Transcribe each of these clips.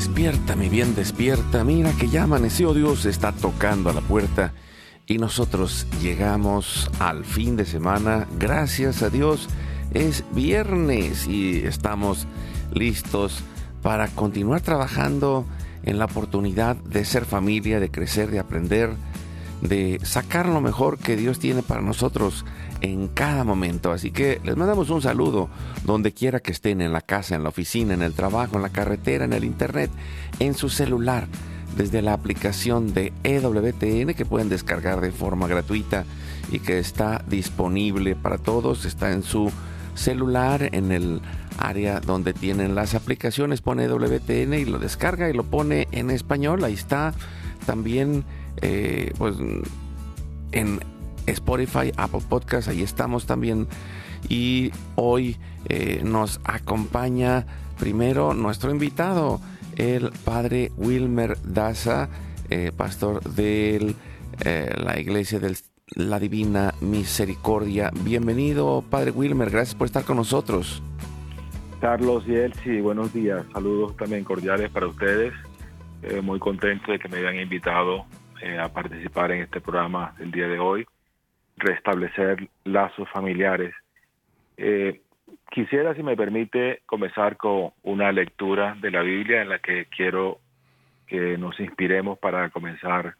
Despierta, mi bien, despierta. Mira que ya amaneció Dios, está tocando a la puerta. Y nosotros llegamos al fin de semana. Gracias a Dios. Es viernes y estamos listos para continuar trabajando en la oportunidad de ser familia, de crecer, de aprender, de sacar lo mejor que Dios tiene para nosotros en cada momento. Así que les mandamos un saludo donde quiera que estén, en la casa, en la oficina, en el trabajo, en la carretera, en el internet, en su celular, desde la aplicación de EWTN que pueden descargar de forma gratuita y que está disponible para todos. Está en su celular, en el área donde tienen las aplicaciones, pone EWTN y lo descarga y lo pone en español. Ahí está también, eh, pues, en Spotify, Apple Podcast, ahí estamos también. Y hoy eh, nos acompaña primero nuestro invitado, el padre Wilmer Daza, eh, pastor de eh, la iglesia de la Divina Misericordia. Bienvenido, padre Wilmer, gracias por estar con nosotros. Carlos y Elsie, buenos días. Saludos también cordiales para ustedes. muy contento de que me hayan invitado a participar en este programa el día de hoy restablecer lazos familiares. Eh, quisiera, si me permite, comenzar con una lectura de la Biblia en la que quiero que nos inspiremos para comenzar,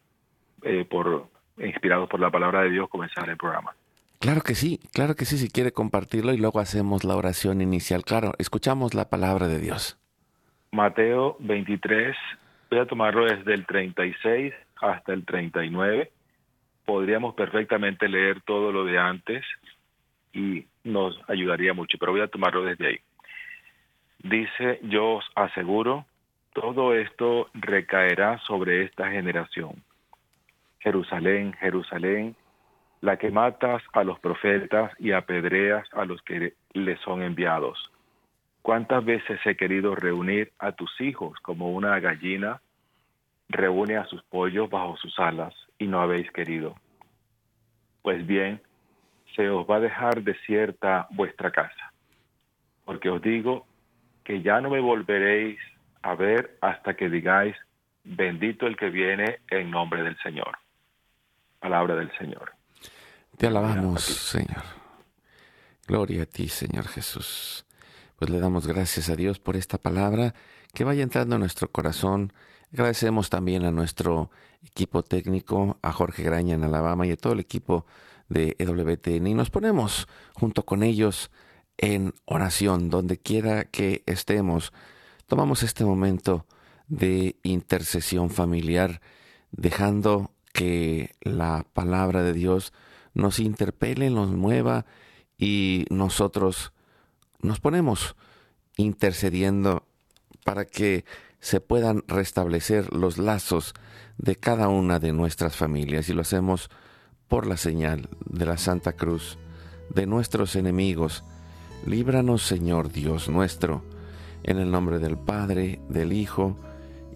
eh, por inspirados por la palabra de Dios, comenzar el programa. Claro que sí, claro que sí, si quiere compartirlo y luego hacemos la oración inicial. Claro, escuchamos la palabra de Dios. Mateo 23, voy a tomarlo desde el 36 hasta el 39 podríamos perfectamente leer todo lo de antes y nos ayudaría mucho, pero voy a tomarlo desde ahí. Dice, yo os aseguro, todo esto recaerá sobre esta generación. Jerusalén, Jerusalén, la que matas a los profetas y apedreas a los que le son enviados. ¿Cuántas veces he querido reunir a tus hijos como una gallina reúne a sus pollos bajo sus alas y no habéis querido. Pues bien, se os va a dejar desierta vuestra casa, porque os digo que ya no me volveréis a ver hasta que digáis, bendito el que viene en nombre del Señor. Palabra del Señor. Te alabamos, Señor. Gloria a ti, Señor Jesús. Pues le damos gracias a Dios por esta palabra que vaya entrando en nuestro corazón Agradecemos también a nuestro equipo técnico, a Jorge Graña en Alabama y a todo el equipo de EWTN. Y nos ponemos junto con ellos en oración, donde quiera que estemos. Tomamos este momento de intercesión familiar, dejando que la palabra de Dios nos interpele, nos mueva y nosotros nos ponemos intercediendo para que se puedan restablecer los lazos de cada una de nuestras familias y lo hacemos por la señal de la Santa Cruz de nuestros enemigos. Líbranos, Señor Dios nuestro, en el nombre del Padre, del Hijo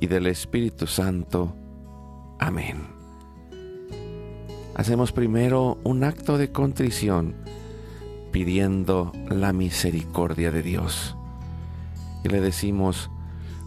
y del Espíritu Santo. Amén. Hacemos primero un acto de contrición pidiendo la misericordia de Dios. Y le decimos,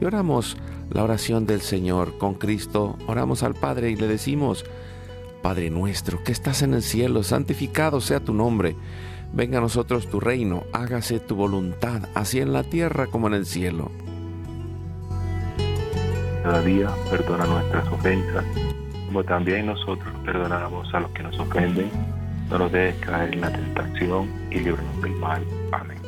y oramos la oración del Señor con Cristo, oramos al Padre y le decimos, Padre nuestro, que estás en el cielo, santificado sea tu nombre, venga a nosotros tu reino, hágase tu voluntad, así en la tierra como en el cielo. Cada día perdona nuestras ofensas, como también nosotros perdonamos a los que nos ofenden. No nos dejes caer en la tentación y líbranos del mal. Amén.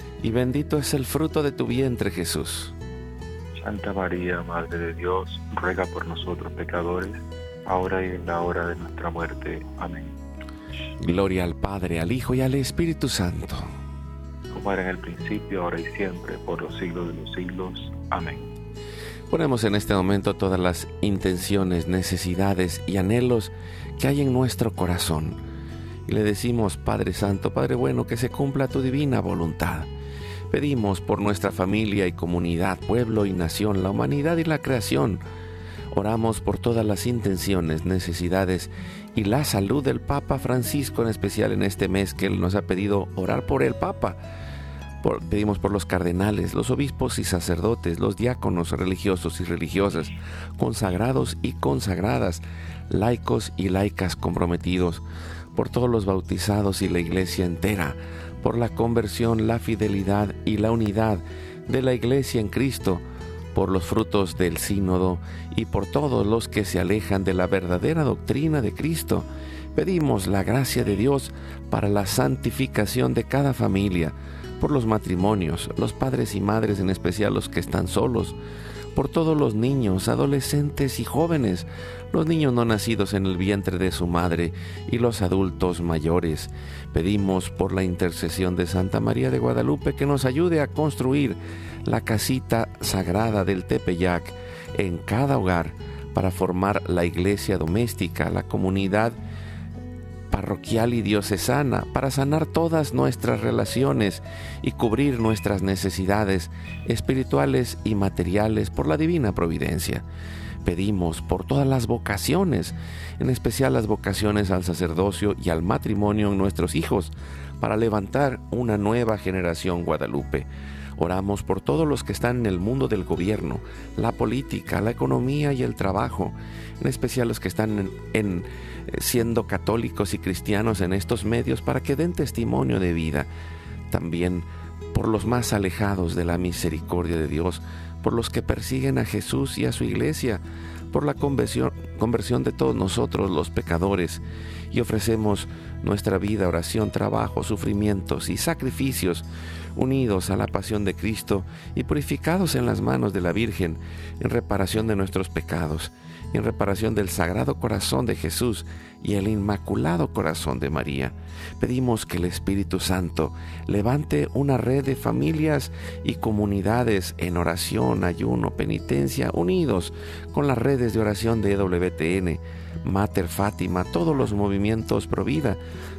y bendito es el fruto de tu vientre Jesús. Santa María, Madre de Dios, ruega por nosotros pecadores, ahora y en la hora de nuestra muerte. Amén. Gloria al Padre, al Hijo y al Espíritu Santo. Como era en el principio, ahora y siempre, por los siglos de los siglos. Amén. Ponemos en este momento todas las intenciones, necesidades y anhelos que hay en nuestro corazón. Y le decimos, Padre Santo, Padre bueno, que se cumpla tu divina voluntad. Pedimos por nuestra familia y comunidad, pueblo y nación, la humanidad y la creación. Oramos por todas las intenciones, necesidades y la salud del Papa Francisco, en especial en este mes que él nos ha pedido orar por el Papa. pedimos por los cardenales, los obispos y sacerdotes, los diáconos religiosos y religiosas, consagrados y consagradas, laicos y laicas comprometidos, por todos los bautizados y la iglesia entera, por la conversión, la fidelidad y la unidad de la Iglesia en Cristo, por los frutos del sínodo y por todos los que se alejan de la verdadera doctrina de Cristo. Pedimos la gracia de Dios para la santificación de cada familia, por los matrimonios, los padres y madres, en especial los que están solos, por todos los niños, adolescentes y jóvenes, los niños no nacidos en el vientre de su madre y los adultos mayores. Pedimos por la intercesión de Santa María de Guadalupe que nos ayude a construir la casita sagrada del Tepeyac en cada hogar para formar la iglesia doméstica, la comunidad parroquial y diocesana para sanar todas nuestras relaciones y cubrir nuestras necesidades espirituales y materiales por la divina providencia. Pedimos por todas las vocaciones, en especial las vocaciones al sacerdocio y al matrimonio en nuestros hijos, para levantar una nueva generación guadalupe. Oramos por todos los que están en el mundo del gobierno, la política, la economía y el trabajo, en especial los que están en, eh, siendo católicos y cristianos en estos medios para que den testimonio de vida. También por los más alejados de la misericordia de Dios, por los que persiguen a Jesús y a su iglesia, por la conversión, conversión de todos nosotros los pecadores, y ofrecemos nuestra vida, oración, trabajo, sufrimientos y sacrificios unidos a la pasión de Cristo y purificados en las manos de la Virgen en reparación de nuestros pecados, en reparación del Sagrado Corazón de Jesús y el Inmaculado Corazón de María. Pedimos que el Espíritu Santo levante una red de familias y comunidades en oración, ayuno, penitencia, unidos con las redes de oración de EWTN, Mater Fátima, todos los movimientos pro vida,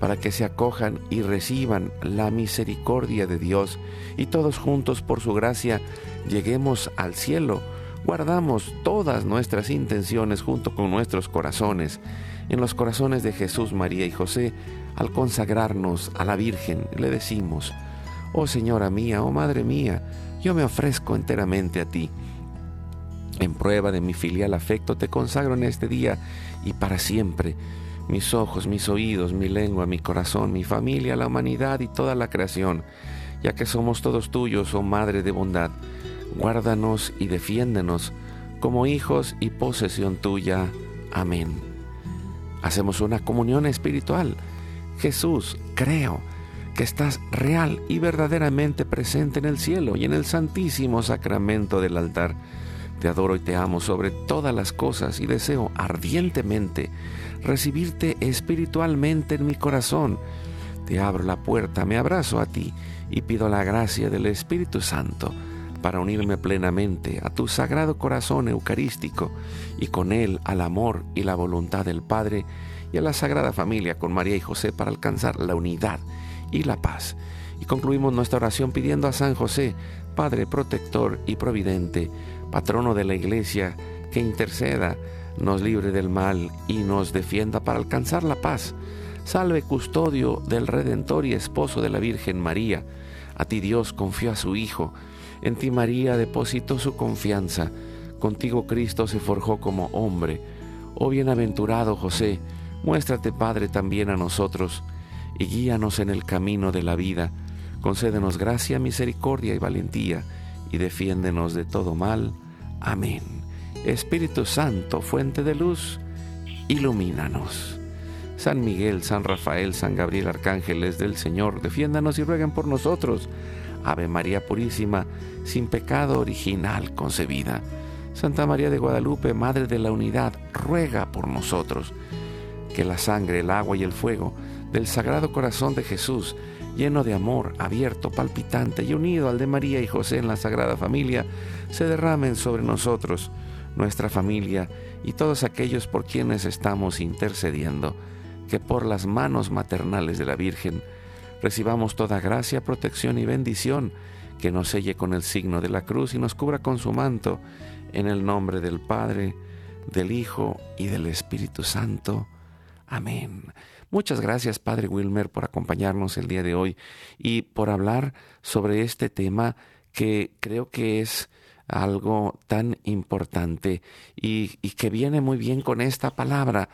para que se acojan y reciban la misericordia de Dios y todos juntos por su gracia lleguemos al cielo. Guardamos todas nuestras intenciones junto con nuestros corazones en los corazones de Jesús, María y José. Al consagrarnos a la Virgen le decimos, Oh Señora mía, oh Madre mía, yo me ofrezco enteramente a ti. En prueba de mi filial afecto te consagro en este día y para siempre mis ojos, mis oídos, mi lengua, mi corazón, mi familia, la humanidad y toda la creación, ya que somos todos tuyos, oh Madre de bondad. Guárdanos y defiéndenos como hijos y posesión tuya. Amén. Hacemos una comunión espiritual. Jesús, creo que estás real y verdaderamente presente en el cielo y en el santísimo sacramento del altar. Te adoro y te amo sobre todas las cosas y deseo ardientemente recibirte espiritualmente en mi corazón. Te abro la puerta, me abrazo a ti y pido la gracia del Espíritu Santo para unirme plenamente a tu sagrado corazón eucarístico y con él al amor y la voluntad del Padre y a la Sagrada Familia con María y José para alcanzar la unidad y la paz. Y concluimos nuestra oración pidiendo a San José, Padre protector y providente, patrono de la Iglesia, que interceda nos libre del mal y nos defienda para alcanzar la paz. Salve custodio del Redentor y esposo de la Virgen María. A ti Dios confió a su Hijo. En ti María depositó su confianza. Contigo Cristo se forjó como hombre. Oh bienaventurado José, muéstrate Padre también a nosotros y guíanos en el camino de la vida. Concédenos gracia, misericordia y valentía y defiéndenos de todo mal. Amén. Espíritu Santo, fuente de luz, ilumínanos. San Miguel, San Rafael, San Gabriel, arcángeles del Señor, defiéndanos y rueguen por nosotros. Ave María Purísima, sin pecado original concebida. Santa María de Guadalupe, Madre de la Unidad, ruega por nosotros. Que la sangre, el agua y el fuego del Sagrado Corazón de Jesús, lleno de amor, abierto, palpitante y unido al de María y José en la Sagrada Familia, se derramen sobre nosotros nuestra familia y todos aquellos por quienes estamos intercediendo, que por las manos maternales de la Virgen recibamos toda gracia, protección y bendición, que nos selle con el signo de la cruz y nos cubra con su manto, en el nombre del Padre, del Hijo y del Espíritu Santo. Amén. Muchas gracias, Padre Wilmer, por acompañarnos el día de hoy y por hablar sobre este tema que creo que es algo tan importante y, que viene muy bien con esta palabra,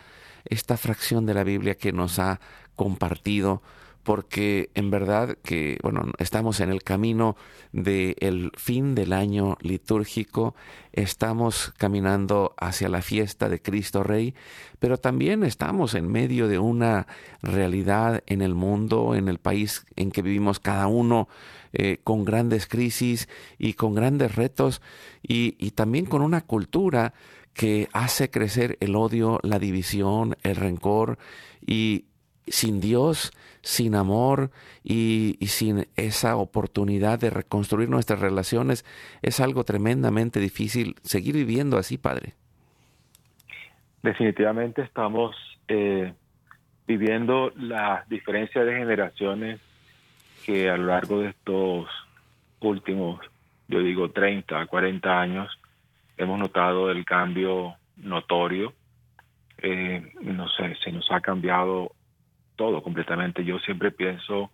esta fracción de la Biblia que nos ha compartido porque en verdad que, bueno, estamos en el camino del fin del año litúrgico, estamos caminando hacia la fiesta de Cristo Rey, pero también estamos en medio de una realidad en el mundo, en el país en que vivimos cada uno, eh, con grandes crisis y con grandes retos y, y también con una cultura que hace crecer el odio, la división, el rencor y sin Dios, sin amor y, sin esa oportunidad de reconstruir nuestras relaciones, es algo tremendamente difícil seguir viviendo así, Padre. Definitivamente estamos eh, viviendo la diferencia de generaciones que a lo largo de estos últimos, yo digo 30, 40 años, hemos notado el cambio notorio. Eh, no sé, se nos ha cambiado todo completamente. Yo siempre pienso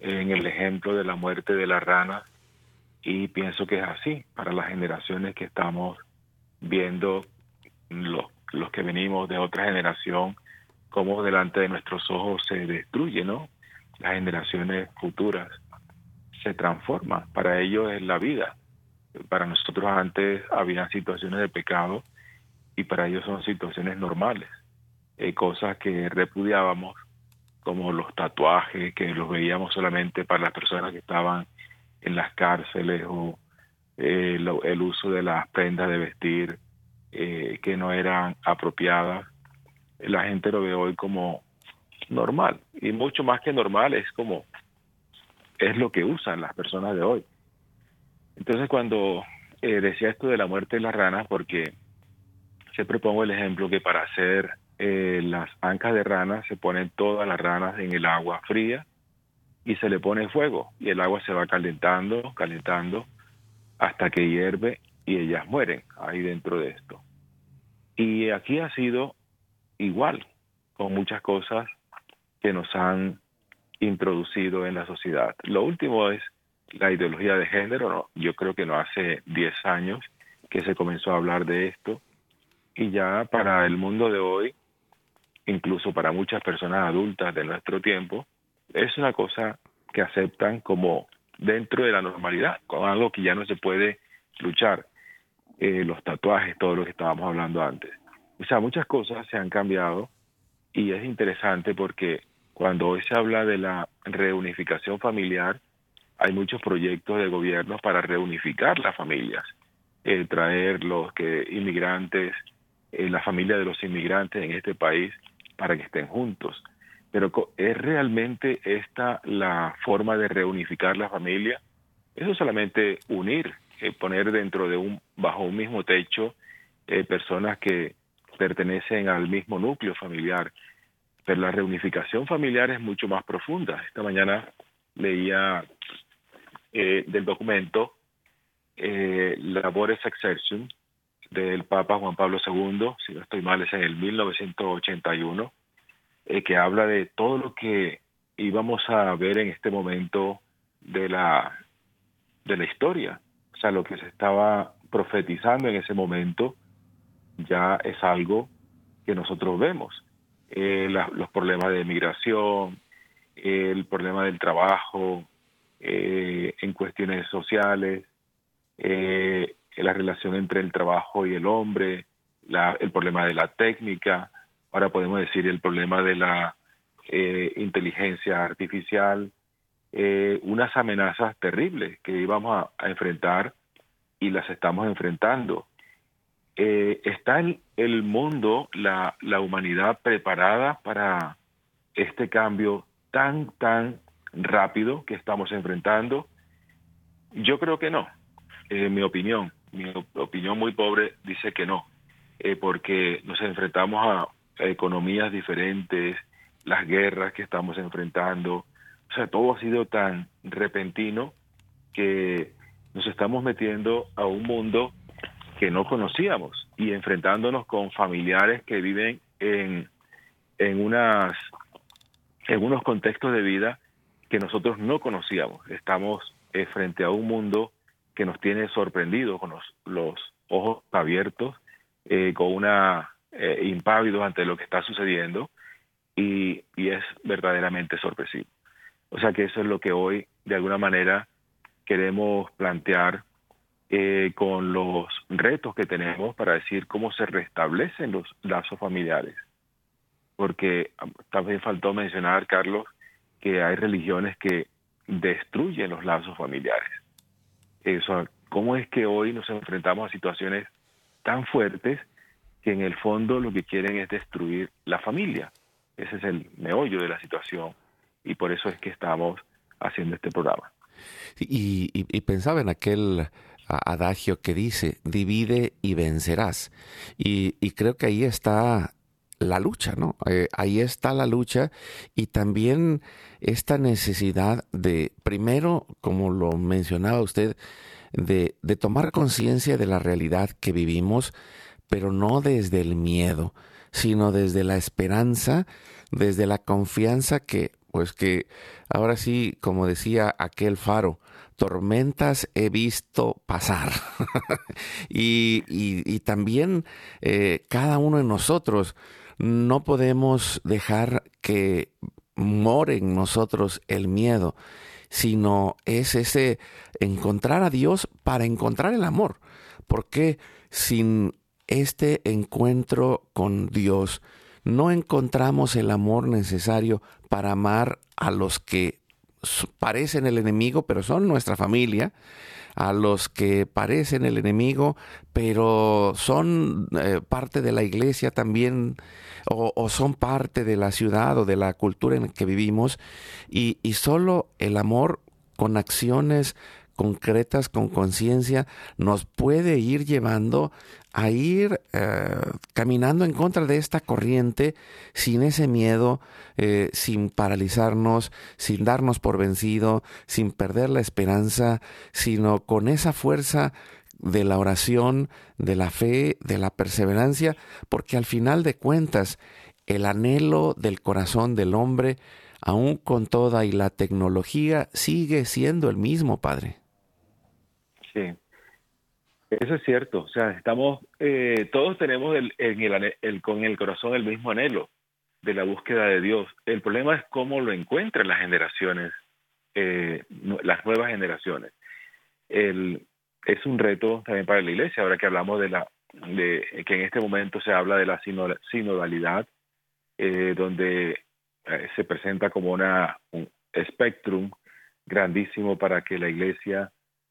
en el ejemplo de la muerte de la rana y pienso que es así para las generaciones que estamos viendo, los, los que venimos de otra generación, cómo delante de nuestros ojos se destruye, ¿no? Las generaciones futuras se transforman. Para ellos es la vida. Para nosotros antes había situaciones de pecado y para ellos son situaciones normales, cosas que repudiábamos como los tatuajes, que los veíamos solamente para las personas que estaban en las cárceles o eh, el uso de las prendas de vestir eh, que no eran apropiadas. La gente lo ve hoy como normal y mucho más que normal es como es lo que usan las personas de hoy. Entonces cuando eh, decía esto de la muerte de las ranas, porque siempre pongo el ejemplo que para hacer eh, las ancas de ranas se ponen todas las ranas en el agua fría y se le pone fuego y el agua se va calentando, calentando hasta que hierve y ellas mueren ahí dentro de esto. Y aquí ha sido igual, con muchas cosas que nos han introducido en la sociedad. Lo último es la ideología de género. ¿no? Yo creo que no hace 10 años que se comenzó a hablar de esto y ya para el mundo de hoy incluso para muchas personas adultas de nuestro tiempo, es una cosa que aceptan como dentro de la normalidad, con algo que ya no se puede luchar. Eh, los tatuajes, todo lo que estábamos hablando antes. O sea, muchas cosas se han cambiado y es interesante porque cuando hoy se habla de la reunificación familiar, hay muchos proyectos de gobierno para reunificar las familias, eh, traer los que inmigrantes, eh, la familia de los inmigrantes en este país para que estén juntos. Pero ¿es realmente esta la forma de reunificar la familia? Eso es solamente unir, eh, poner dentro de un, bajo un mismo techo, eh, personas que pertenecen al mismo núcleo familiar. Pero la reunificación familiar es mucho más profunda. Esta mañana leía eh, del documento Labores Exertion, del Papa Juan Pablo II, si no estoy mal, es en el 1981, eh, que habla de todo lo que íbamos a ver en este momento de la, de la historia. O sea, lo que se estaba profetizando en ese momento ya es algo que nosotros vemos. Eh, los problemas de migración, el problema del trabajo, eh, en cuestiones sociales, eh, la relación entre el trabajo y el hombre, el problema de la técnica, ahora podemos decir el problema de la eh, inteligencia artificial, eh, unas amenazas terribles que íbamos a, enfrentar y las estamos enfrentando. Eh, ¿Está el mundo, la, la humanidad preparada para este cambio tan, tan rápido que estamos enfrentando? Yo creo que no, en mi opinión mi opinión muy pobre dice que no, eh, porque nos enfrentamos a, economías diferentes, las guerras que estamos enfrentando, o sea, todo ha sido tan repentino que nos estamos metiendo a un mundo que no conocíamos y enfrentándonos con familiares que viven en, en, unas, en unos contextos de vida que nosotros no conocíamos. Estamos eh, frente a un mundo que nos tiene sorprendidos con los, ojos abiertos, eh, con una eh, ante lo que está sucediendo y, es verdaderamente sorpresivo. O sea que eso es lo que hoy, de alguna manera, queremos plantear eh, con los retos que tenemos para decir cómo se restablecen los lazos familiares. Porque también faltó mencionar, Carlos, que hay religiones que destruyen los lazos familiares eso, cómo es que hoy nos enfrentamos a situaciones tan fuertes que en el fondo lo que quieren es destruir la familia. Ese es el meollo de la situación y por eso es que estamos haciendo este programa. Y, pensaba en aquel adagio que dice, divide y vencerás. Y, creo que ahí está la lucha, ¿no? Eh, ahí está la lucha y también esta necesidad de, primero, como lo mencionaba usted, de, de tomar conciencia de la realidad que vivimos, pero no desde el miedo, sino desde la esperanza, desde la confianza que, pues que ahora sí, como decía aquel faro, tormentas he visto pasar. y, y, también eh, cada uno de nosotros no podemos dejar que more en nosotros el miedo, sino es ese encontrar a Dios para encontrar el amor. Porque sin este encuentro con Dios no encontramos el amor necesario para amar a los que parecen el enemigo, pero son nuestra familia, a los que parecen el enemigo, pero son eh, parte de la iglesia también, o, son parte de la ciudad o de la cultura en la que vivimos, y, y solo el amor con acciones concretas, con conciencia, nos puede ir llevando a ir eh, caminando en contra de esta corriente sin ese miedo, eh, sin paralizarnos, sin darnos por vencido, sin perder la esperanza, sino con esa fuerza de la oración, de la fe, de la perseverancia, porque al final de cuentas el anhelo del corazón del hombre, aún con toda y la tecnología, sigue siendo el mismo, Padre. Sí, eso es cierto, o sea, estamos, eh, todos tenemos el, el, con el corazón el mismo anhelo de la búsqueda de Dios. El problema es cómo lo encuentran las generaciones, eh, las nuevas generaciones. El, es un reto también para la iglesia, ahora que hablamos de la, de que en este momento se habla de la sinodalidad, eh, donde se presenta como una, un espectrum grandísimo para que la iglesia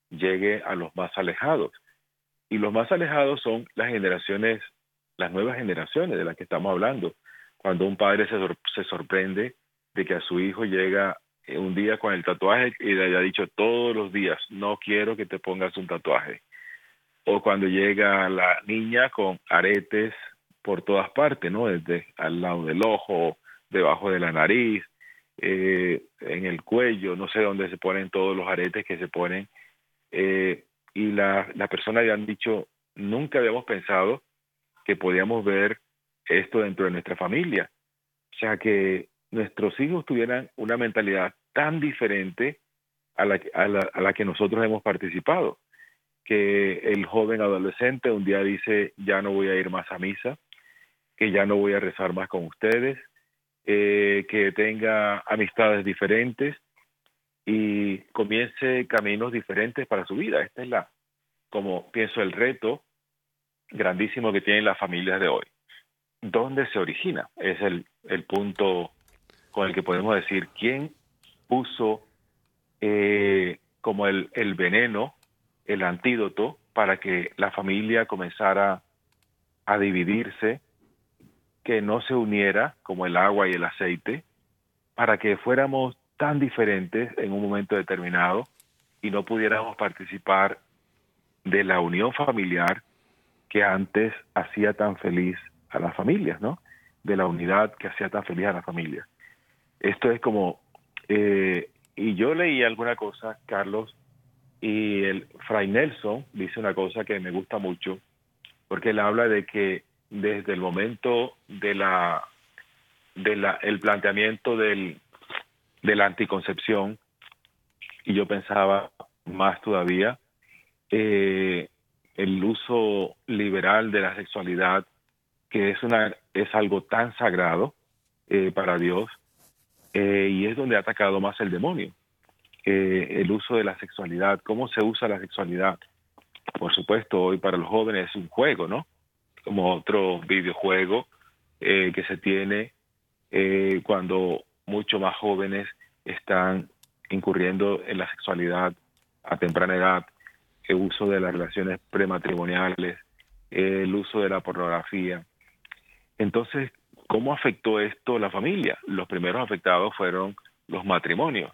llegue a los más alejados. Y los más alejados son las generaciones, las nuevas generaciones de las que estamos hablando. Cuando un padre se, se sorprende de que a su hijo llega eh, un día con el tatuaje y le haya dicho todos los días, no quiero que te pongas un tatuaje. O cuando llega la niña con aretes por todas partes, ¿no? Desde al lado del ojo, debajo de la nariz, eh, en el cuello, no sé dónde se ponen todos los aretes que se ponen. Eh, y la, la persona le han dicho, nunca habíamos pensado que podíamos ver esto dentro de nuestra familia. O sea, que nuestros hijos tuvieran una mentalidad tan diferente a la que nosotros hemos participado. Que el joven adolescente un día dice, ya no voy a ir más a misa, que ya no voy a rezar más con ustedes, eh, que tenga amistades diferentes, y comience caminos diferentes para su vida. Este es la, como pienso, el reto grandísimo que tienen las familias de hoy. ¿Dónde se origina? Es el, el punto con el que podemos decir quién puso eh, como el, el veneno, el antídoto para que la familia comenzara a dividirse, que no se uniera como el agua y el aceite, para que fuéramos tan diferentes en un momento determinado y no pudiéramos participar de la unión familiar que antes hacía tan feliz a las familias, ¿no? De la unidad que hacía tan feliz a las familias. Esto es como, eh, y yo leí alguna cosa, Carlos, y el Fray Nelson dice una cosa que me gusta mucho, porque él habla de que desde el momento de la, de la el planteamiento del, de la anticoncepción y yo pensaba más todavía eh, el uso liberal de la sexualidad que es una es algo tan sagrado eh, para Dios eh, y es donde ha atacado más el demonio el uso de la sexualidad cómo se usa la sexualidad. Por supuesto hoy para los jóvenes es un juego no como otro videojuego que se tiene cuando mucho más jóvenes están incurriendo en la sexualidad a temprana edad, el uso de las relaciones prematrimoniales, el uso de la pornografía. Entonces, ¿cómo afectó esto la familia? Los primeros afectados fueron los matrimonios.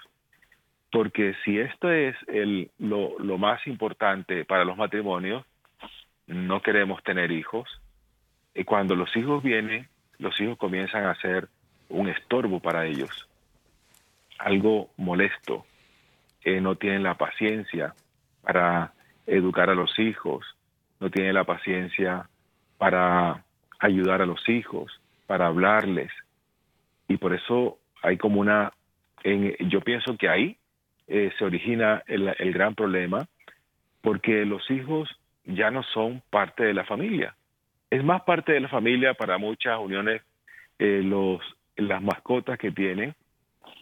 Porque si esto es el, lo, lo más importante para los matrimonios, no queremos tener hijos. Y cuando los hijos vienen, los hijos comienzan a ser un estorbo para ellos, algo molesto, no tienen la paciencia para educar a los hijos, no tienen la paciencia para ayudar a los hijos, para hablarles. Y por eso hay como una, en, yo pienso que ahí eh, se origina el, el, gran problema, porque los hijos ya no son parte de la familia. Es más parte de la familia para muchas uniones eh, los las mascotas que tienen,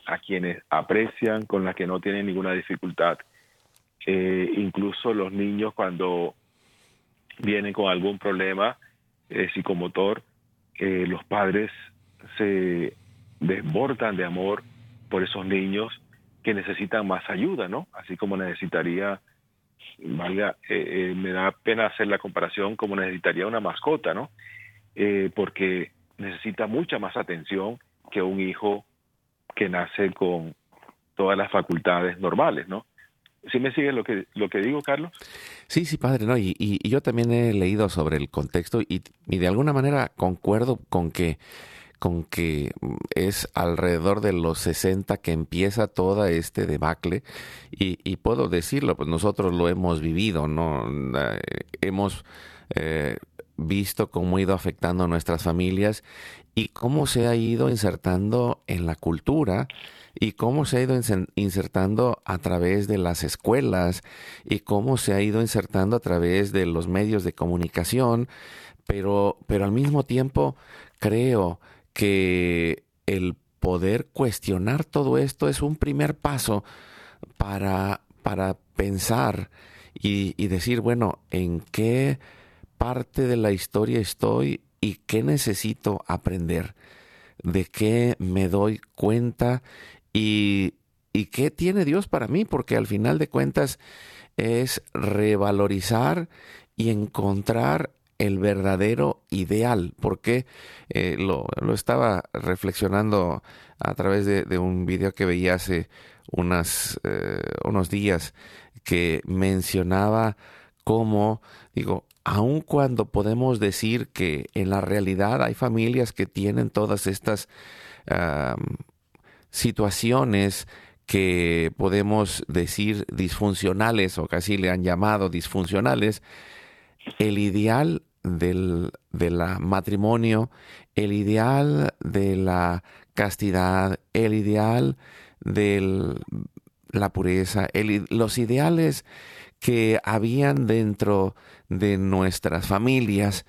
a quienes aprecian, con las que no tienen ninguna dificultad. Eh, incluso los niños cuando vienen con algún problema eh, psicomotor, eh, los padres se desbordan de amor por esos niños que necesitan más ayuda, ¿no? Así como necesitaría, valga, me da pena hacer la comparación como necesitaría una mascota, ¿no? Porque necesita mucha más atención que un hijo que nace con todas las facultades normales, ¿no? ¿Sí me sigue lo que, lo que digo, Carlos? Sí, sí, padre, ¿no? Y, yo también he leído sobre el contexto y, y, de alguna manera concuerdo con que, con que es alrededor de los 60 que empieza toda este debacle y, y puedo decirlo, pues nosotros lo hemos vivido, ¿no? Eh, hemos eh, visto cómo ha ido afectando a nuestras familias y cómo se ha ido insertando en la cultura y cómo se ha ido insertando a través de las escuelas y cómo se ha ido insertando a través de los medios de comunicación, pero, pero al mismo tiempo creo que el poder cuestionar todo esto es un primer paso para, para pensar y, y decir, bueno, ¿en qué parte de la historia estoy y qué necesito aprender? ¿De qué me doy cuenta y, qué tiene Dios para mí, porque al final de cuentas es revalorizar y encontrar el verdadero ideal, porque eh, lo, estaba reflexionando a través de, un video que veía hace unas, eh, unos días que mencionaba cómo, digo, aun cuando podemos decir que en la realidad hay familias que tienen todas estas situaciones que podemos decir disfuncionales o casi le han llamado disfuncionales, el ideal del, matrimonio, el ideal de la castidad, el ideal de la pureza, los ideales que habían dentro de nuestras familias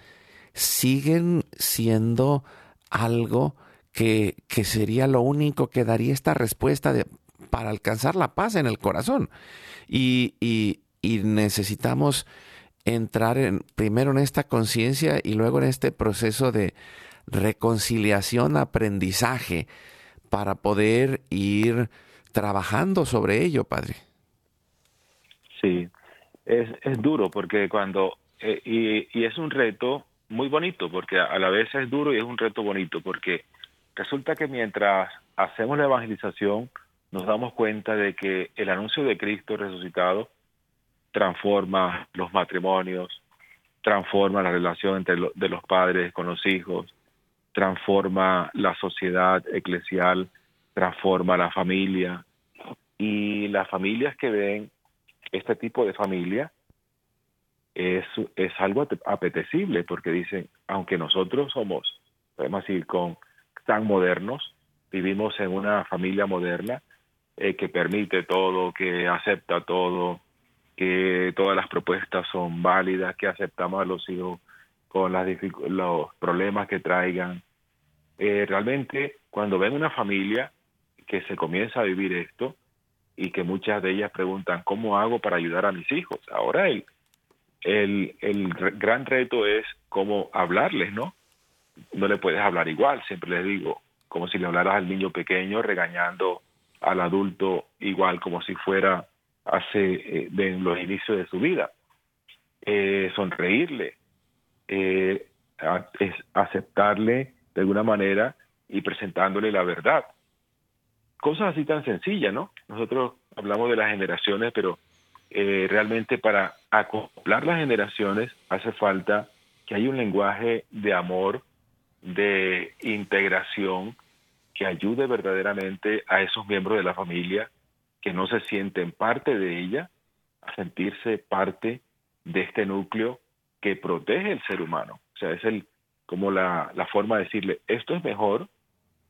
siguen siendo algo que, sería lo único que daría esta respuesta de, para alcanzar la paz en el corazón. Y, y, necesitamos entrar en, primero en esta conciencia y luego en este proceso de reconciliación, aprendizaje, para poder ir trabajando sobre ello, Padre. Sí, es, es duro porque cuando, eh, y, y, es un reto muy bonito, porque a la vez es duro y es un reto bonito, porque Resulta que mientras hacemos la evangelización, nos damos cuenta de que el anuncio de Cristo resucitado transforma los matrimonios, transforma la relación entre de los padres con los hijos, transforma la sociedad eclesial, transforma la familia. Y las familias que ven este tipo de familia es, es algo apetecible porque dicen, aunque nosotros somos, podemos decir, con tan modernos, vivimos en una familia moderna eh, que permite todo, que acepta todo, que todas las propuestas son válidas, que aceptamos a los hijos con las los problemas que traigan. Eh, realmente, cuando ven una familia que se comienza a vivir esto y que muchas de ellas preguntan, ¿cómo hago para ayudar a mis hijos? Ahora el, el, el gran reto es cómo hablarles, ¿no? no le puedes hablar igual, siempre les digo, como si le hablaras al niño pequeño regañando al adulto igual como si fuera hace eh, de los inicios de su vida. Eh, sonreírle, eh, es aceptarle de alguna manera y presentándole la verdad. Cosas así tan sencillas, ¿no? Nosotros hablamos de las generaciones, pero realmente para acoplar las generaciones hace falta que haya un lenguaje de amor de integración que ayude verdaderamente a esos miembros de la familia que no se sienten parte de ella a sentirse parte de este núcleo que protege el ser humano. O sea, es el como la forma de decirle, esto es mejor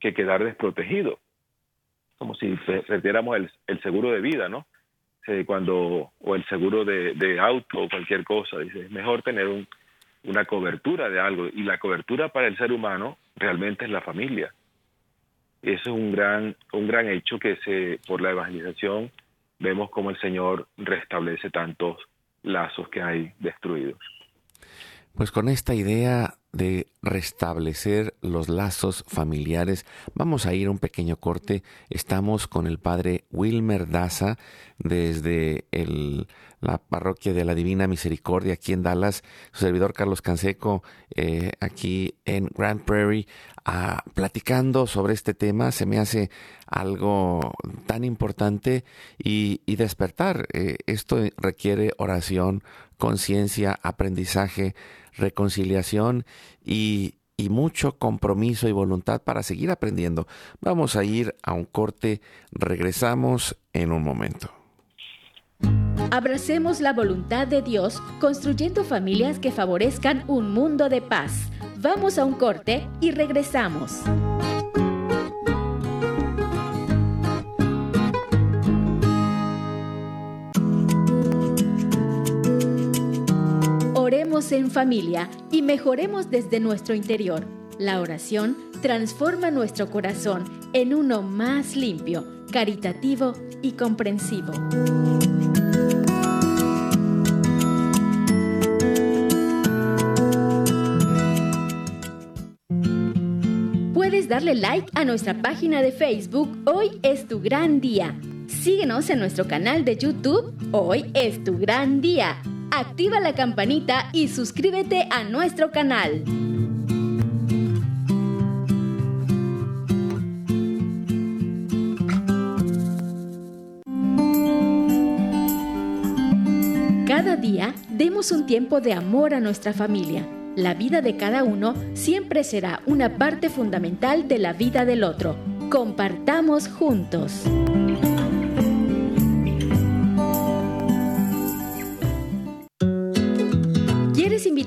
que quedar desprotegido. Como si perdiéramos el, el seguro de vida, ¿no? cuando, o el seguro de, auto o cualquier cosa. Dice, es mejor tener un, una cobertura de algo y la cobertura para el ser humano realmente es la familia. Eso es un gran un gran hecho que se por la evangelización vemos como el Señor restablece tantos lazos que hay destruidos. Pues con esta idea de restablecer los lazos familiares. Vamos a ir a un pequeño corte. Estamos con el padre Wilmer Daza desde la parroquia de la Divina Misericordia aquí en Dallas. Su servidor Carlos Canseco eh, aquí en Grand Prairie ah, platicando sobre este tema. Se me hace algo tan importante y, despertar. Eh, esto requiere oración, conciencia, aprendizaje reconciliación y, mucho compromiso y voluntad para seguir aprendiendo. Vamos a ir a un corte, regresamos en un momento. Abracemos la voluntad de Dios construyendo familias que favorezcan un mundo de paz. Vamos a un corte y regresamos. En familia y mejoremos desde nuestro interior. La oración transforma nuestro corazón en uno más limpio, caritativo y comprensivo. Puedes darle like a nuestra página de Facebook Hoy es tu gran día. Síguenos en nuestro canal de YouTube Hoy es tu gran día activa la campanita y suscríbete a nuestro canal. Cada día demos un tiempo de amor a nuestra familia. La vida de cada uno siempre será una parte fundamental de la vida del otro. Compartamos juntos.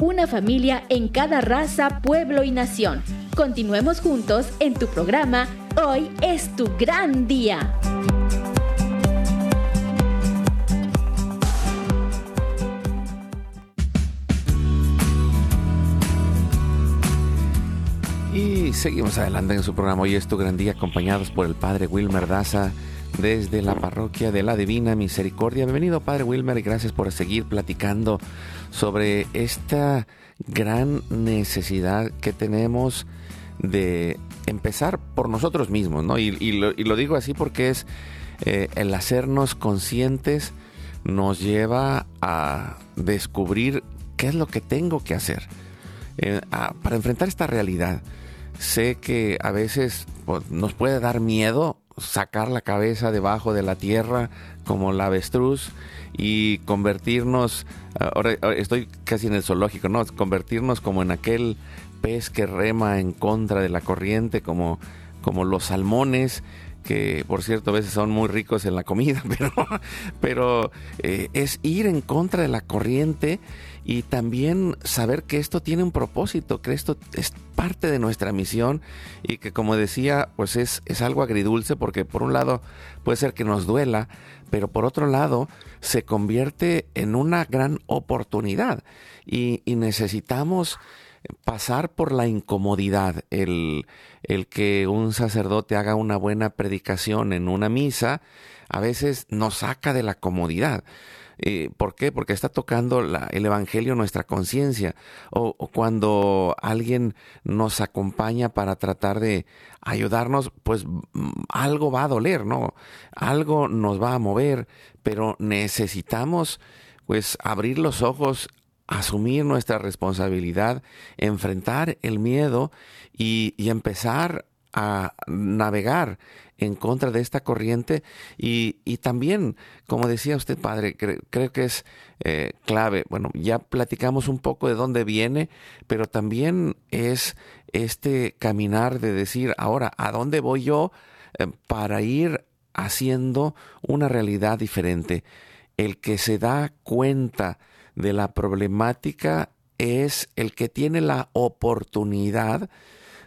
una familia en cada raza, pueblo y nación. Continuemos juntos en tu programa Hoy es tu gran día. Y seguimos adelante en su programa Hoy es tu gran día acompañados por el Padre Wilmer Daza desde la parroquia de la Divina Misericordia. Bienvenido Padre Wilmer y gracias por seguir platicando sobre esta gran necesidad que tenemos de empezar por nosotros mismos, ¿no? Y, lo, digo así porque es eh, el hacernos conscientes nos lleva a descubrir qué es lo que tengo que hacer eh, para enfrentar esta realidad. Sé que a veces pues, nos puede dar miedo sacar la cabeza debajo de la tierra como la avestruz y convertirnos, ahora, estoy casi en el zoológico, ¿no? Convertirnos como en aquel pez que rema en contra de la corriente, como, como los salmones, que por cierto a veces son muy ricos en la comida, pero, pero eh, es ir en contra de la corriente y también saber que esto tiene un propósito, que esto es parte de nuestra misión y que como decía, pues es, es algo agridulce porque por un lado puede ser que nos duela, pero por otro lado se convierte en una gran oportunidad y, necesitamos pasar por la incomodidad, el, el que un sacerdote haga una buena predicación en una misa, a veces nos saca de la comodidad. Eh, ¿Por qué? Porque está tocando el Evangelio nuestra conciencia. O, cuando alguien nos acompaña para tratar de ayudarnos, pues algo va a doler, ¿no? Algo nos va a mover, pero necesitamos pues abrir los ojos, asumir nuestra responsabilidad, enfrentar el miedo y, y empezar a navegar en contra de esta corriente y, y también, como decía usted, padre, creo que es eh, clave. Bueno, ya platicamos un poco de dónde viene, pero también es este caminar de decir, ahora, ¿a dónde voy yo eh, para ir haciendo una realidad diferente? El que se da cuenta de la problemática es el que tiene la oportunidad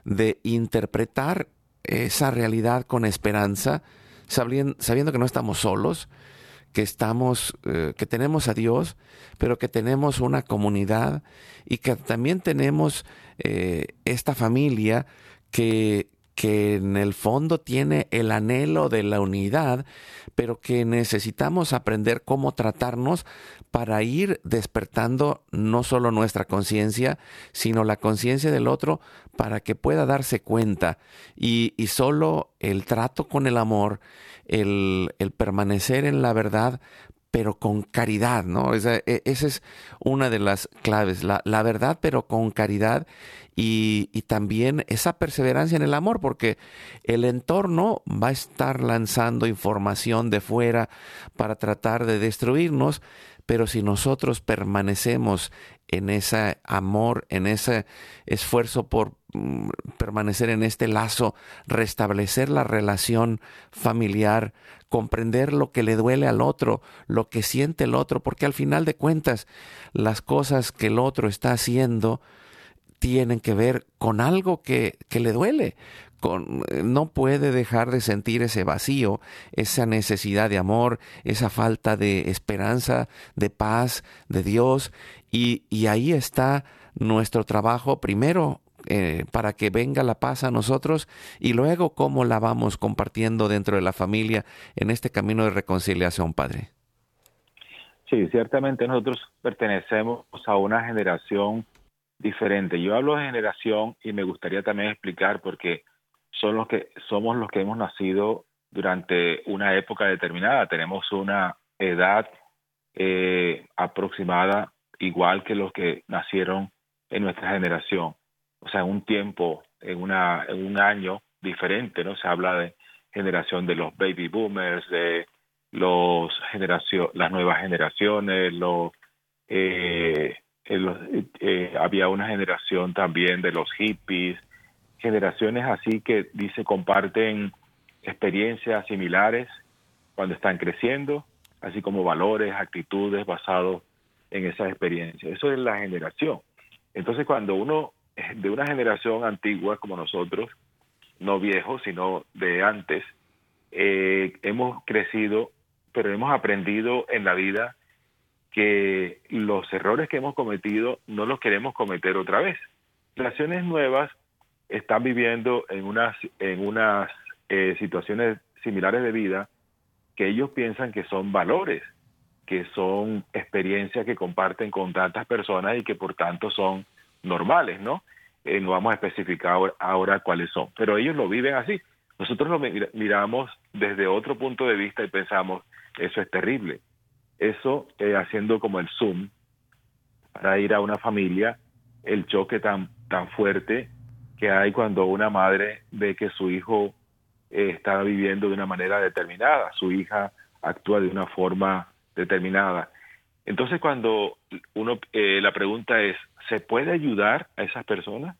de interpretar esa realidad con esperanza, sabiendo, que no estamos solos, que estamos, eh, que tenemos a Dios, pero que tenemos una comunidad y que también tenemos eh, esta familia que, que en el fondo tiene el anhelo de la unidad, pero que necesitamos aprender cómo tratarnos para ir despertando no solo nuestra conciencia, sino la conciencia del otro para que pueda darse cuenta. Y, y, solo el trato con el amor, el, el permanecer en la verdad, pero con caridad, ¿no? Esa, e, esa es una de las claves, la, la verdad, pero con caridad y, y, también esa perseverancia en el amor, porque el entorno va a estar lanzando información de fuera para tratar de destruirnos, pero si nosotros permanecemos en ese amor, en ese esfuerzo por mm, permanecer en este lazo, restablecer la relación familiar, comprender lo que le duele al otro, lo que siente el otro, porque al final de cuentas las cosas que el otro está haciendo tienen que ver con algo que, que le duele, con, no puede dejar de sentir ese vacío, esa necesidad de amor, esa falta de esperanza, de paz, de Dios. Y, y ahí está nuestro trabajo primero eh, para que venga la paz a nosotros y luego cómo la vamos compartiendo dentro de la familia en este camino de reconciliación, Padre. Sí, ciertamente nosotros pertenecemos a una generación diferente. Yo hablo de generación y me gustaría también explicar porque son los que somos los que hemos nacido durante una época determinada. Tenemos una edad eh, aproximada igual que los que nacieron en nuestra generación. O sea, en un tiempo, en, una, en un año diferente, ¿no? Se habla de generación de los baby boomers, de los generación, las nuevas generaciones, los, eh, eh, había una generación también de los hippies, generaciones así que dice comparten experiencias similares cuando están creciendo, así como valores, actitudes basados en esas experiencias. Eso es la generación. Entonces, cuando uno de una generación antigua como nosotros, no viejos, sino de antes, eh, hemos crecido, pero hemos aprendido en la vida que los errores que hemos cometido no los queremos cometer otra vez. Generaciones nuevas están viviendo en unas, en unas eh, situaciones similares de vida que ellos piensan que son valores, que son experiencias que comparten con tantas personas y que por tanto son normales, ¿no? Eh, no vamos a especificar ahora, cuáles son, pero ellos lo viven así. Nosotros lo miramos desde otro punto de vista y pensamos, eso es terrible. Eso, eh, haciendo como el zoom, para ir a una familia, el choque tan, tan fuerte que hay cuando una madre ve que su hijo eh, está viviendo de una manera determinada, su hija actúa de una forma determinada. Entonces cuando uno, eh, la pregunta es, ¿se puede ayudar a esas personas?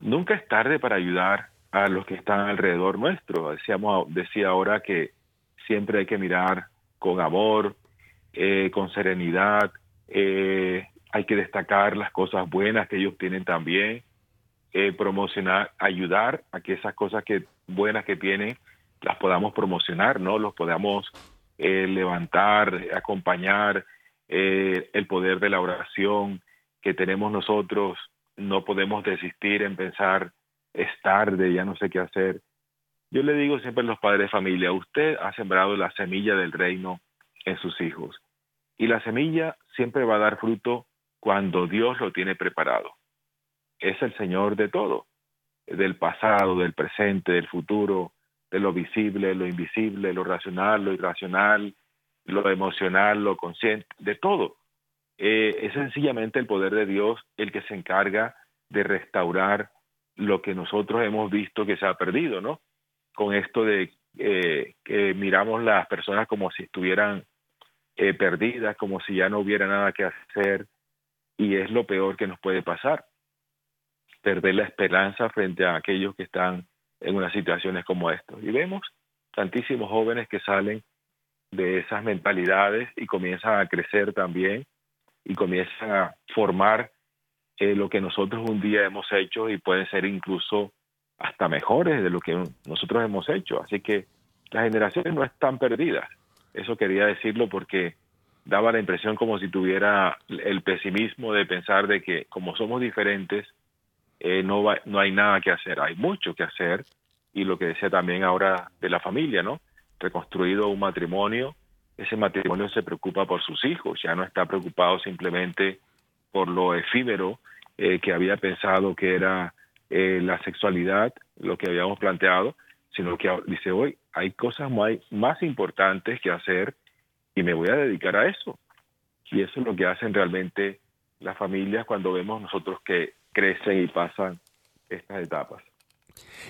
Nunca es tarde para ayudar a los que están alrededor nuestro. Decíamos, decía ahora que siempre hay que mirar con amor, eh, con serenidad, hay que destacar las cosas buenas que ellos tienen también, eh, promocionar, ayudar a que esas cosas que buenas que tienen las podamos promocionar, ¿no? Los podamos eh, levantar, acompañar, eh, el poder de la oración que tenemos nosotros, no podemos desistir en pensar, es tarde, ya no sé qué hacer. Yo le digo siempre a los padres de familia, usted ha sembrado la semilla del reino en sus hijos y la semilla siempre va a dar fruto cuando Dios lo tiene preparado es el Señor de todo, del pasado, del presente, del futuro, de lo visible, lo invisible, lo racional, lo irracional, lo emocional, lo consciente, de todo. Eh, es sencillamente el poder de Dios el que se encarga de restaurar lo que nosotros hemos visto que se ha perdido, ¿no? Con esto de eh, que miramos las personas como si estuvieran eh, perdidas, como si ya no hubiera nada que hacer, y es lo peor que nos puede pasar, perder la esperanza frente a aquellos que están en unas situaciones como esta. Y vemos tantísimos jóvenes que salen de esas mentalidades y comienzan a crecer también y comienzan a formar eh, lo que nosotros un día hemos hecho y pueden ser incluso hasta mejores de lo que nosotros hemos hecho. Así que las generaciones no están perdidas. Eso quería decirlo porque daba la impresión como si tuviera el pesimismo de pensar de que como somos diferentes, eh, no, no hay nada que hacer. Hay mucho que hacer y lo que decía también ahora de la familia, ¿no? Reconstruido un matrimonio, ese matrimonio se preocupa por sus hijos, ya no está preocupado simplemente por lo efímero eh, que había pensado que era eh, la sexualidad, lo que habíamos planteado, sino que dice hoy hay cosas más, importantes que hacer y me voy a dedicar a eso. Y eso es lo que hacen realmente las familias cuando vemos nosotros que crecen y pasan estas etapas.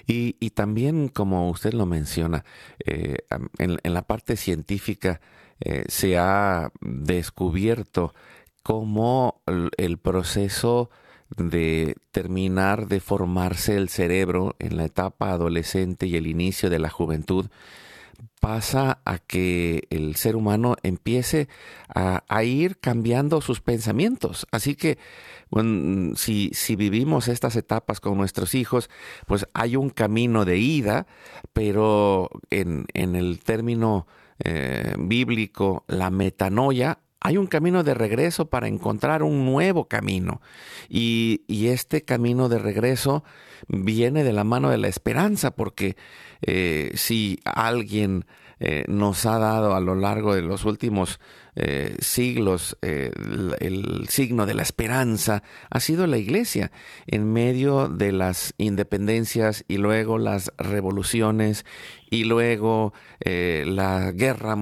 Y, y también, como usted lo menciona, eh, en, la parte científica eh, se ha descubierto cómo el proceso de terminar de formarse el cerebro en la etapa adolescente y el inicio de la juventud pasa a que el ser humano empiece a, a ir cambiando sus pensamientos. Así que bueno, si, si vivimos estas etapas con nuestros hijos, pues hay un camino de ida, pero en, en el término eh, bíblico, la metanoia, hay un camino de regreso para encontrar un nuevo camino. Y, este camino de regreso viene de la mano de la esperanza, porque eh, si alguien eh, nos ha dado a lo largo de los últimos eh, siglos eh, el, signo de la esperanza ha sido la iglesia. En medio de las independencias y luego las revoluciones y luego la guerra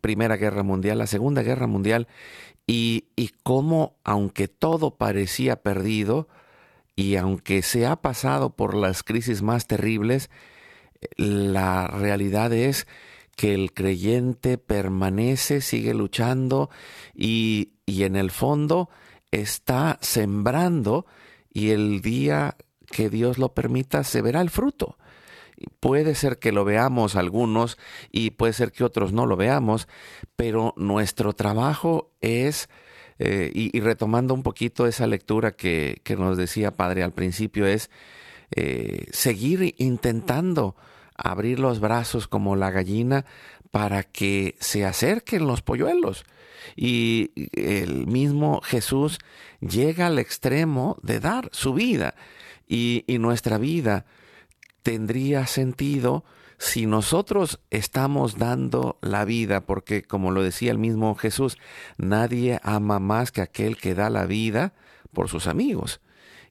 primera guerra mundial la segunda guerra mundial y, y cómo aunque todo parecía perdido y aunque se ha pasado por las crisis más terribles la realidad es que el creyente permanece, sigue luchando y, y en el fondo está sembrando y el día que Dios lo permita se verá el fruto. Puede ser que lo veamos algunos y puede ser que otros no lo veamos, pero nuestro trabajo es, eh, y, retomando un poquito esa lectura que, que, nos decía Padre al principio, es eh, seguir intentando abrir los brazos como la gallina para que se acerquen los polluelos. Y el mismo Jesús llega al extremo de dar su vida. Y, y nuestra vida tendría sentido si nosotros estamos dando la vida, porque como lo decía el mismo Jesús, nadie ama más que aquel que da la vida por sus amigos.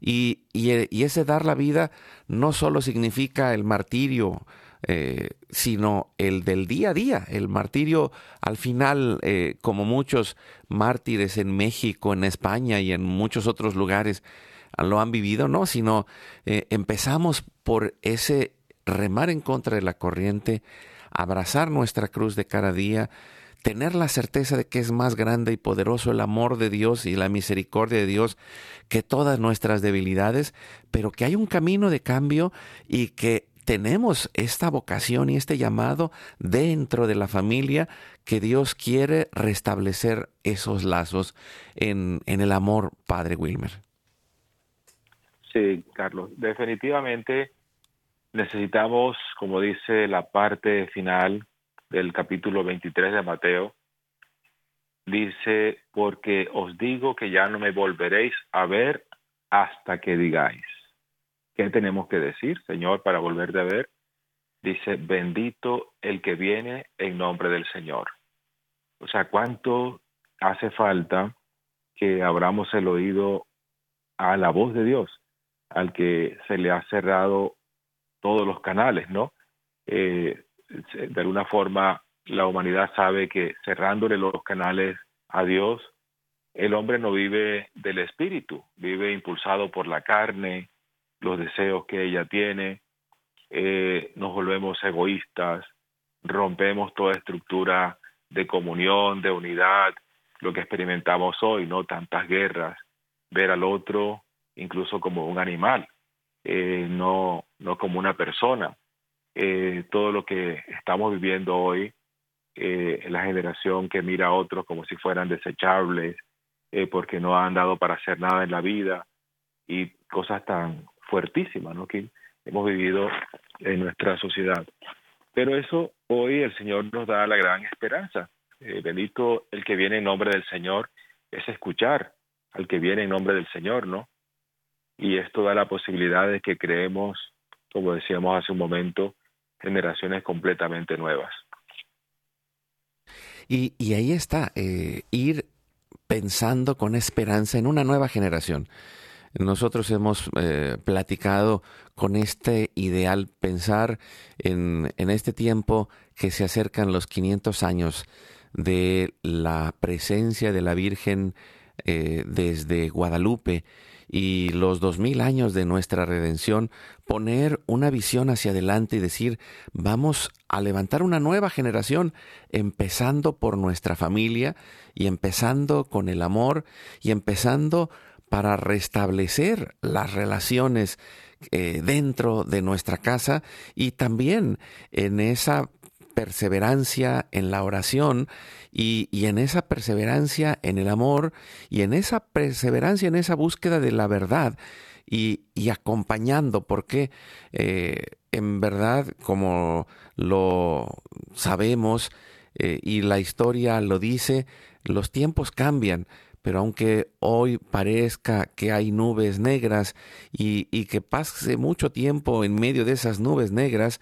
Y, y, y ese dar la vida no solo significa el martirio, eh, sino el del día a día, el martirio al final, eh, como muchos mártires en México, en España y en muchos otros lugares lo han vivido, no, sino eh, empezamos por ese remar en contra de la corriente, abrazar nuestra cruz de cada día, tener la certeza de que es más grande y poderoso el amor de Dios y la misericordia de Dios que todas nuestras debilidades, pero que hay un camino de cambio y que tenemos esta vocación y este llamado dentro de la familia que Dios quiere restablecer esos lazos en, en el amor, Padre Wilmer. Sí, Carlos, definitivamente necesitamos, como dice la parte final del capítulo 23 de Mateo, dice, porque os digo que ya no me volveréis a ver hasta que digáis. ¿Qué tenemos que decir, Señor, para volverte a ver? Dice, bendito el que viene en nombre del Señor. O sea, ¿cuánto hace falta que abramos el oído a la voz de Dios, al que se le ha cerrado todos los canales, ¿no? Eh, de alguna forma la humanidad sabe que cerrándole los canales a Dios, el hombre no vive del espíritu, vive impulsado por la carne, los deseos que ella tiene, eh, nos volvemos egoístas, rompemos toda estructura de comunión, de unidad, lo que experimentamos hoy, no tantas guerras, ver al otro incluso como un animal, eh, no, no como una persona. Eh, todo lo que estamos viviendo hoy, la generación que mira a otros como si fueran desechables, porque no han dado para hacer nada en la vida y cosas tan fuertísimas ¿no? que hemos vivido en nuestra sociedad. Pero eso hoy el Señor nos da la gran esperanza. Eh, bendito el que viene en nombre del Señor es escuchar al que viene en nombre del Señor, ¿no? Y esto da la posibilidad de que creemos, como decíamos hace un momento, generaciones completamente nuevas. Y, y ahí está, eh, ir pensando con esperanza en una nueva generación. Nosotros hemos eh, platicado con este ideal, pensar en, en, este tiempo que se acercan los 500 años de la presencia de la Virgen eh, desde Guadalupe y los dos mil años de nuestra redención, poner una visión hacia adelante y decir, vamos a levantar una nueva generación, empezando por nuestra familia y empezando con el amor y empezando para restablecer las relaciones eh, dentro de nuestra casa y también en esa perseverancia en la oración y, y, en esa perseverancia en el amor y en esa perseverancia en esa búsqueda de la verdad y, y acompañando, porque eh, en verdad, como lo sabemos eh, y la historia lo dice, los tiempos cambian. Pero aunque hoy parezca que hay nubes negras y, y que pase mucho tiempo en medio de esas nubes negras,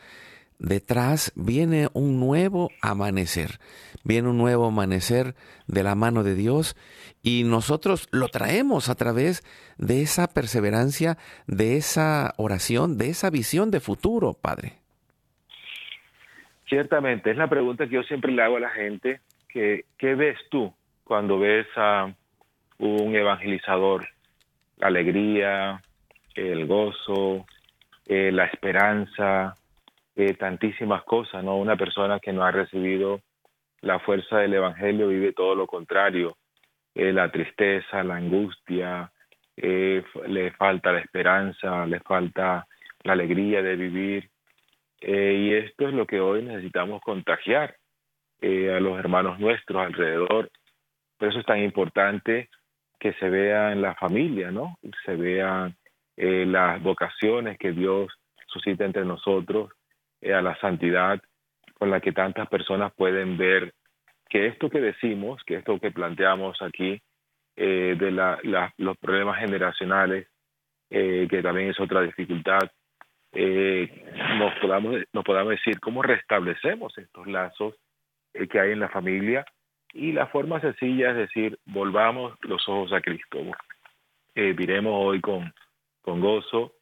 detrás viene un nuevo amanecer, viene un nuevo amanecer de la mano de Dios y nosotros lo traemos a través de esa perseverancia, de esa oración, de esa visión de futuro, Padre. Ciertamente, es la pregunta que yo siempre le hago a la gente, que, ¿qué ves tú cuando ves a un evangelizador? La alegría, el gozo, eh, la esperanza, eh, tantísimas cosas, ¿no? Una persona que no ha recibido la fuerza del Evangelio vive todo lo contrario, eh, la tristeza, la angustia, eh, le falta la esperanza, le falta la alegría de vivir. y esto es lo que hoy necesitamos contagiar a los hermanos nuestros alrededor. Por eso es tan importante que se vea en la familia, ¿no? Se vean las vocaciones que Dios suscita entre nosotros eh, a la santidad con la que tantas personas pueden ver que esto que decimos, que esto que planteamos aquí, eh, de la, la, los problemas generacionales, eh, que también es otra dificultad, eh, nos, podamos, nos podamos decir cómo restablecemos estos lazos eh, que hay en la familia y la forma sencilla es decir, volvamos los ojos a Cristo. Eh, viremos hoy con, con gozo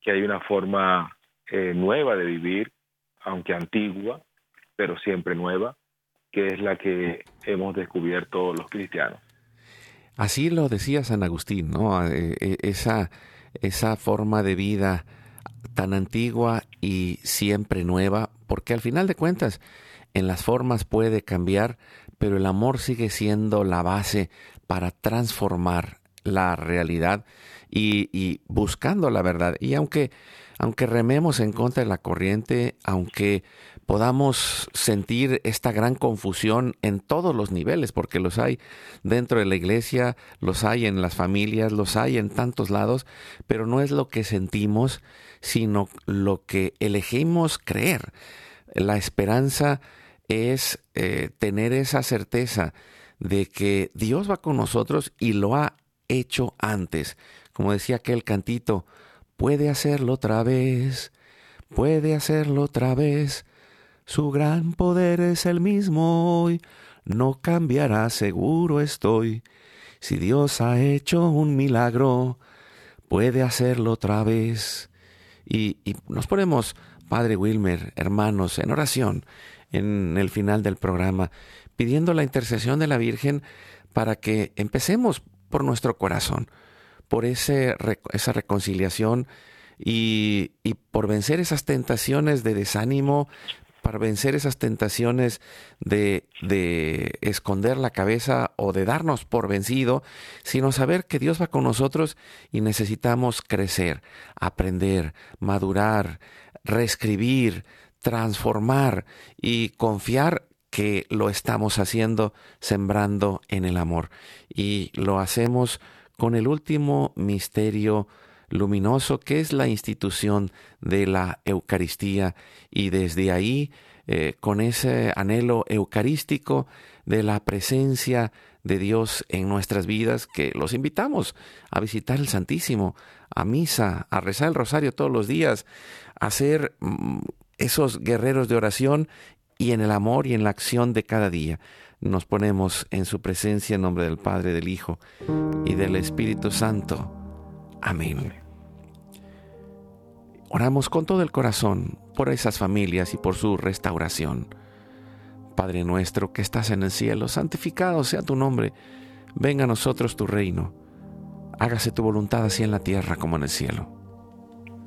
que hay una forma eh, nueva de vivir, aunque antigua, pero siempre nueva, que es la que hemos descubierto los cristianos. Así lo decía San Agustín, ¿no? Eh, eh, esa, esa forma de vida tan antigua y siempre nueva, porque al final de cuentas, en las formas puede cambiar, pero el amor sigue siendo la base para transformar la realidad y, y buscando la verdad. Y aunque aunque rememos en contra de la corriente, aunque podamos sentir esta gran confusión en todos los niveles, porque los hay dentro de la iglesia, los hay en las familias, los hay en tantos lados, pero no es lo que sentimos, sino lo que elegimos creer. La esperanza es eh, tener esa certeza de que Dios va con nosotros y lo ha hecho antes. Como decía aquel cantito, Puede hacerlo otra vez, puede hacerlo otra vez. Su gran poder es el mismo hoy, no cambiará, seguro estoy. Si Dios ha hecho un milagro, puede hacerlo otra vez. Y, y nos ponemos, Padre Wilmer, hermanos, en oración, en el final del programa, pidiendo la intercesión de la Virgen para que empecemos por nuestro corazón, por ese, esa reconciliación y, y por vencer esas tentaciones de desánimo, para vencer esas tentaciones de, de, esconder la cabeza o de darnos por vencido, sino saber que Dios va con nosotros y necesitamos crecer, aprender, madurar, reescribir, transformar y confiar que lo estamos haciendo sembrando en el amor. Y lo hacemos con el último misterio luminoso que es la institución de la Eucaristía y desde ahí, eh, con ese anhelo eucarístico de la presencia de Dios en nuestras vidas, que los invitamos a visitar el Santísimo, a misa, a rezar el rosario todos los días, a ser esos guerreros de oración y en el amor y en la acción de cada día. Nos ponemos en su presencia en nombre del Padre, del Hijo y del Espíritu Santo. Amén. Oramos con todo el corazón por esas familias y por su restauración. Padre nuestro que estás en el cielo, santificado sea tu nombre, venga a nosotros tu reino, hágase tu voluntad así en la tierra como en el cielo.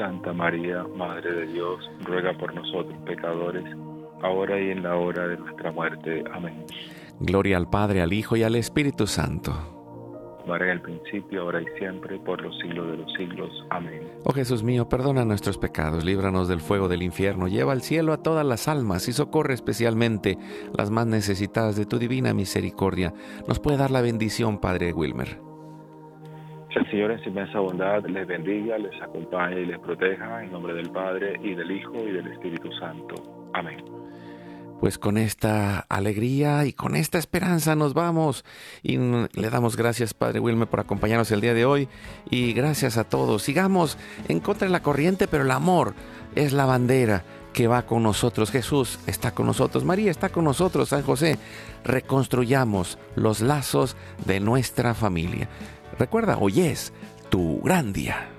Santa María, Madre de Dios, ruega por nosotros pecadores, ahora y en la hora de nuestra muerte. Amén. Gloria al Padre, al Hijo y al Espíritu Santo en el principio, ahora y siempre, por los siglos de los siglos. Amén. Oh Jesús mío, perdona nuestros pecados, líbranos del fuego del infierno, lleva al cielo a todas las almas y socorre especialmente las más necesitadas de tu divina misericordia. Nos puede dar la bendición, Padre Wilmer. El Señor en su inmensa bondad les bendiga, les acompañe y les proteja en nombre del Padre y del Hijo y del Espíritu Santo. Amén pues con esta alegría y con esta esperanza nos vamos y le damos gracias Padre Wilmer por acompañarnos el día de hoy y gracias a todos. Sigamos en contra de la corriente, pero el amor es la bandera que va con nosotros. Jesús está con nosotros. María está con nosotros. San José. Reconstruyamos los lazos de nuestra familia. Recuerda, hoy es tu gran día.